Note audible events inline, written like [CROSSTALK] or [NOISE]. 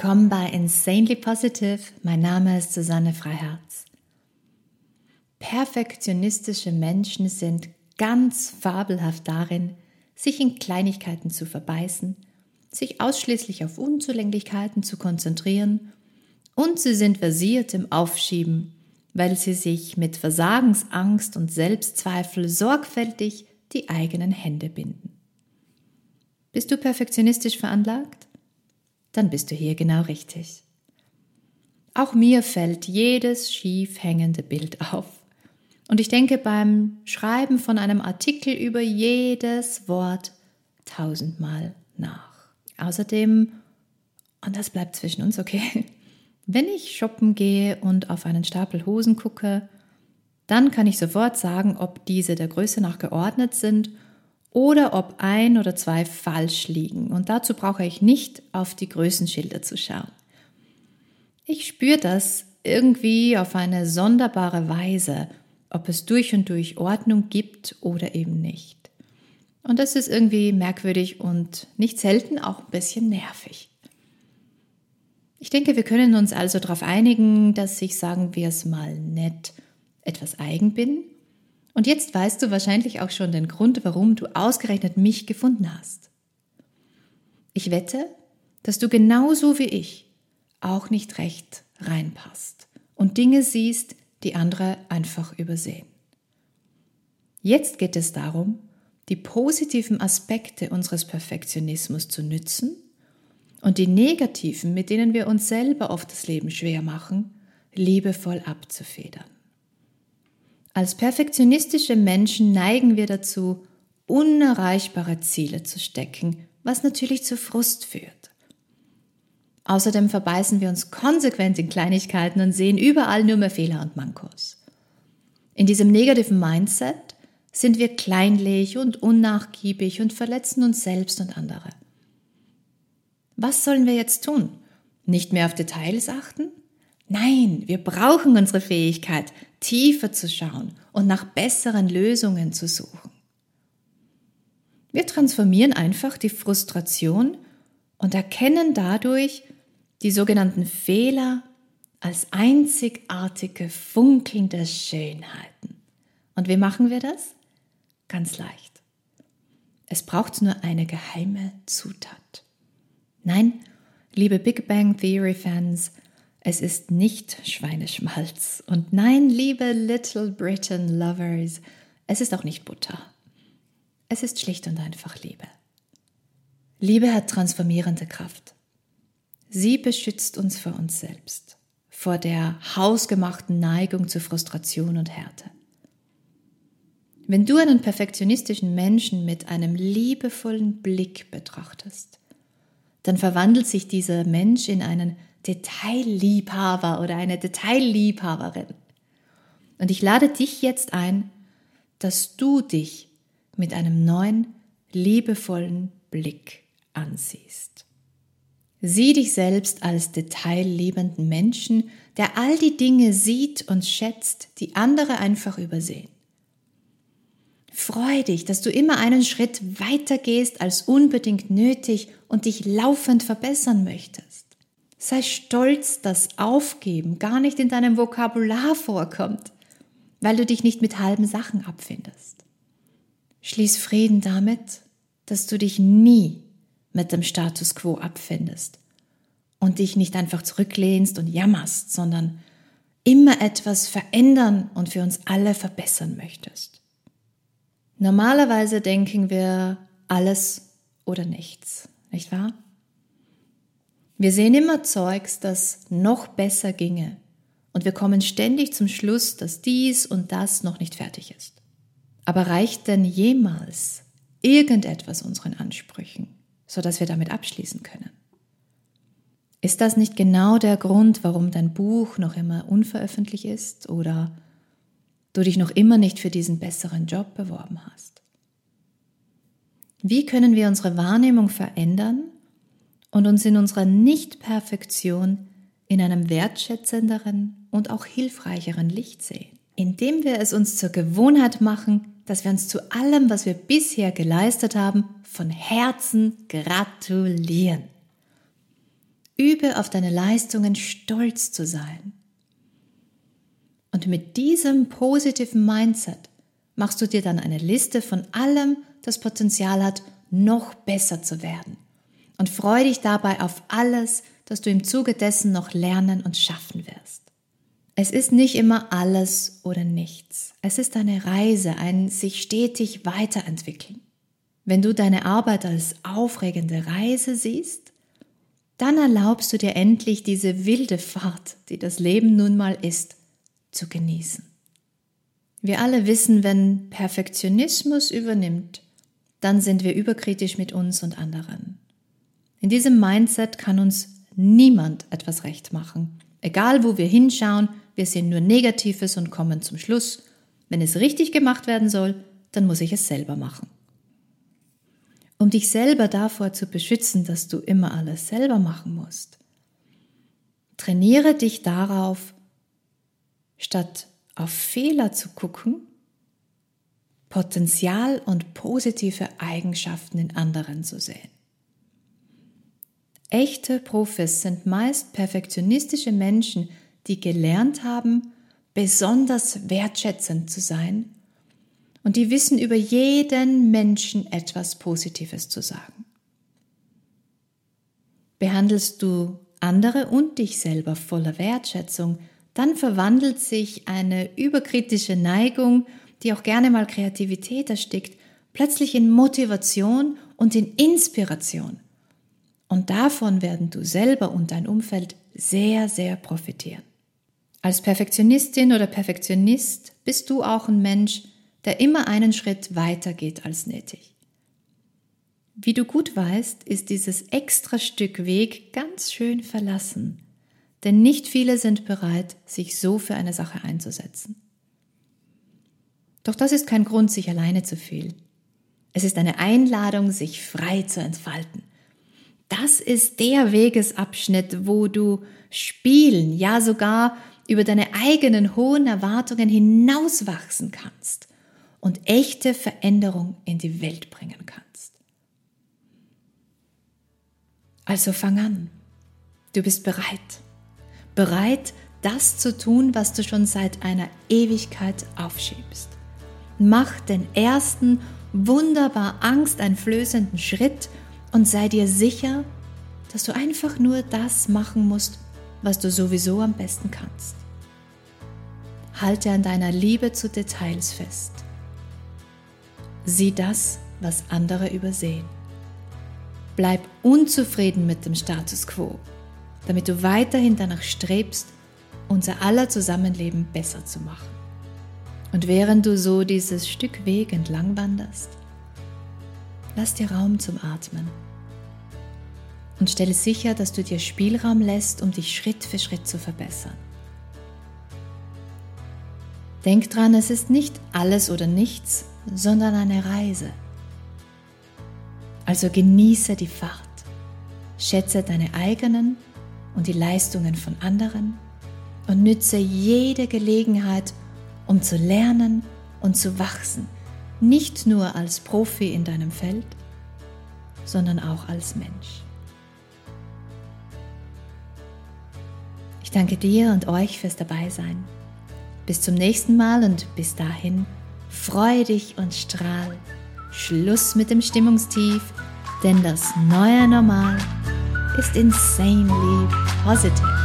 Willkommen bei Insanely Positive. Mein Name ist Susanne Freiherz. Perfektionistische Menschen sind ganz fabelhaft darin, sich in Kleinigkeiten zu verbeißen, sich ausschließlich auf Unzulänglichkeiten zu konzentrieren und sie sind versiert im Aufschieben, weil sie sich mit Versagensangst und Selbstzweifel sorgfältig die eigenen Hände binden. Bist du perfektionistisch veranlagt? Dann bist du hier genau richtig. Auch mir fällt jedes schief hängende Bild auf. Und ich denke beim Schreiben von einem Artikel über jedes Wort tausendmal nach. Außerdem, und das bleibt zwischen uns, okay, [LAUGHS] wenn ich shoppen gehe und auf einen Stapel Hosen gucke, dann kann ich sofort sagen, ob diese der Größe nach geordnet sind oder ob ein oder zwei falsch liegen. Und dazu brauche ich nicht auf die Größenschilder zu schauen. Ich spüre das irgendwie auf eine sonderbare Weise, ob es durch und durch Ordnung gibt oder eben nicht. Und das ist irgendwie merkwürdig und nicht selten auch ein bisschen nervig. Ich denke, wir können uns also darauf einigen, dass ich, sagen wir es mal nett, etwas eigen bin. Und jetzt weißt du wahrscheinlich auch schon den Grund, warum du ausgerechnet mich gefunden hast. Ich wette, dass du genauso wie ich auch nicht recht reinpasst und Dinge siehst, die andere einfach übersehen. Jetzt geht es darum, die positiven Aspekte unseres Perfektionismus zu nützen und die negativen, mit denen wir uns selber oft das Leben schwer machen, liebevoll abzufedern. Als perfektionistische Menschen neigen wir dazu, unerreichbare Ziele zu stecken, was natürlich zu Frust führt. Außerdem verbeißen wir uns konsequent in Kleinigkeiten und sehen überall nur mehr Fehler und Mankos. In diesem negativen Mindset sind wir kleinlich und unnachgiebig und verletzen uns selbst und andere. Was sollen wir jetzt tun? Nicht mehr auf Details achten? Nein, wir brauchen unsere Fähigkeit, tiefer zu schauen und nach besseren Lösungen zu suchen. Wir transformieren einfach die Frustration und erkennen dadurch die sogenannten Fehler als einzigartige, funkelnde Schönheiten. Und wie machen wir das? Ganz leicht. Es braucht nur eine geheime Zutat. Nein, liebe Big Bang Theory Fans, es ist nicht Schweineschmalz. Und nein, liebe Little Britain Lovers, es ist auch nicht Butter. Es ist schlicht und einfach Liebe. Liebe hat transformierende Kraft. Sie beschützt uns vor uns selbst, vor der hausgemachten Neigung zu Frustration und Härte. Wenn du einen perfektionistischen Menschen mit einem liebevollen Blick betrachtest, dann verwandelt sich dieser Mensch in einen Detailliebhaber oder eine Detailliebhaberin. Und ich lade dich jetzt ein, dass du dich mit einem neuen, liebevollen Blick ansiehst. Sieh dich selbst als detailliebenden Menschen, der all die Dinge sieht und schätzt, die andere einfach übersehen. Freu dich, dass du immer einen Schritt weiter gehst als unbedingt nötig und dich laufend verbessern möchtest. Sei stolz, dass Aufgeben gar nicht in deinem Vokabular vorkommt, weil du dich nicht mit halben Sachen abfindest. Schließ Frieden damit, dass du dich nie mit dem Status quo abfindest und dich nicht einfach zurücklehnst und jammerst, sondern immer etwas verändern und für uns alle verbessern möchtest. Normalerweise denken wir alles oder nichts, nicht wahr? Wir sehen immer Zeugs, das noch besser ginge und wir kommen ständig zum Schluss, dass dies und das noch nicht fertig ist. Aber reicht denn jemals irgendetwas unseren Ansprüchen, sodass wir damit abschließen können? Ist das nicht genau der Grund, warum dein Buch noch immer unveröffentlicht ist oder du dich noch immer nicht für diesen besseren Job beworben hast? Wie können wir unsere Wahrnehmung verändern und uns in unserer Nichtperfektion in einem wertschätzenderen und auch hilfreicheren Licht sehen? Indem wir es uns zur Gewohnheit machen, dass wir uns zu allem, was wir bisher geleistet haben, von Herzen gratulieren. Übe auf deine Leistungen stolz zu sein. Und mit diesem positiven Mindset machst du dir dann eine Liste von allem, das Potenzial hat, noch besser zu werden. Und freu dich dabei auf alles, das du im Zuge dessen noch lernen und schaffen wirst. Es ist nicht immer alles oder nichts. Es ist eine Reise, ein sich stetig weiterentwickeln. Wenn du deine Arbeit als aufregende Reise siehst, dann erlaubst du dir endlich diese wilde Fahrt, die das Leben nun mal ist, zu genießen. Wir alle wissen, wenn Perfektionismus übernimmt, dann sind wir überkritisch mit uns und anderen. In diesem Mindset kann uns niemand etwas recht machen. Egal wo wir hinschauen, wir sehen nur Negatives und kommen zum Schluss, wenn es richtig gemacht werden soll, dann muss ich es selber machen. Um dich selber davor zu beschützen, dass du immer alles selber machen musst, trainiere dich darauf, statt auf Fehler zu gucken, Potenzial und positive Eigenschaften in anderen zu sehen. Echte Profis sind meist perfektionistische Menschen, die gelernt haben, besonders wertschätzend zu sein und die wissen über jeden Menschen etwas Positives zu sagen. Behandelst du andere und dich selber voller Wertschätzung, dann verwandelt sich eine überkritische Neigung, die auch gerne mal Kreativität erstickt, plötzlich in Motivation und in Inspiration. Und davon werden du selber und dein Umfeld sehr, sehr profitieren. Als Perfektionistin oder Perfektionist bist du auch ein Mensch, der immer einen Schritt weiter geht als nötig. Wie du gut weißt, ist dieses extra Stück Weg ganz schön verlassen, denn nicht viele sind bereit, sich so für eine Sache einzusetzen. Doch das ist kein Grund, sich alleine zu fühlen. Es ist eine Einladung, sich frei zu entfalten. Das ist der Wegesabschnitt, wo du spielen, ja sogar über deine eigenen hohen Erwartungen hinauswachsen kannst und echte Veränderung in die Welt bringen kannst. Also fang an. Du bist bereit. Bereit, das zu tun, was du schon seit einer Ewigkeit aufschiebst. Mach den ersten wunderbar angsteinflößenden Schritt und sei dir sicher, dass du einfach nur das machen musst, was du sowieso am besten kannst. Halte an deiner Liebe zu Details fest. Sieh das, was andere übersehen. Bleib unzufrieden mit dem Status quo, damit du weiterhin danach strebst, unser aller Zusammenleben besser zu machen. Und während du so dieses Stück Weg entlang wanderst, lass dir Raum zum Atmen und stelle sicher, dass du dir Spielraum lässt, um dich Schritt für Schritt zu verbessern. Denk dran, es ist nicht alles oder nichts, sondern eine Reise. Also genieße die Fahrt, schätze deine eigenen und die Leistungen von anderen und nütze jede Gelegenheit, um zu lernen und zu wachsen, nicht nur als Profi in deinem Feld, sondern auch als Mensch. Ich danke dir und euch fürs Dabeisein. Bis zum nächsten Mal und bis dahin, freu dich und strahl. Schluss mit dem Stimmungstief, denn das neue Normal ist insanely positive.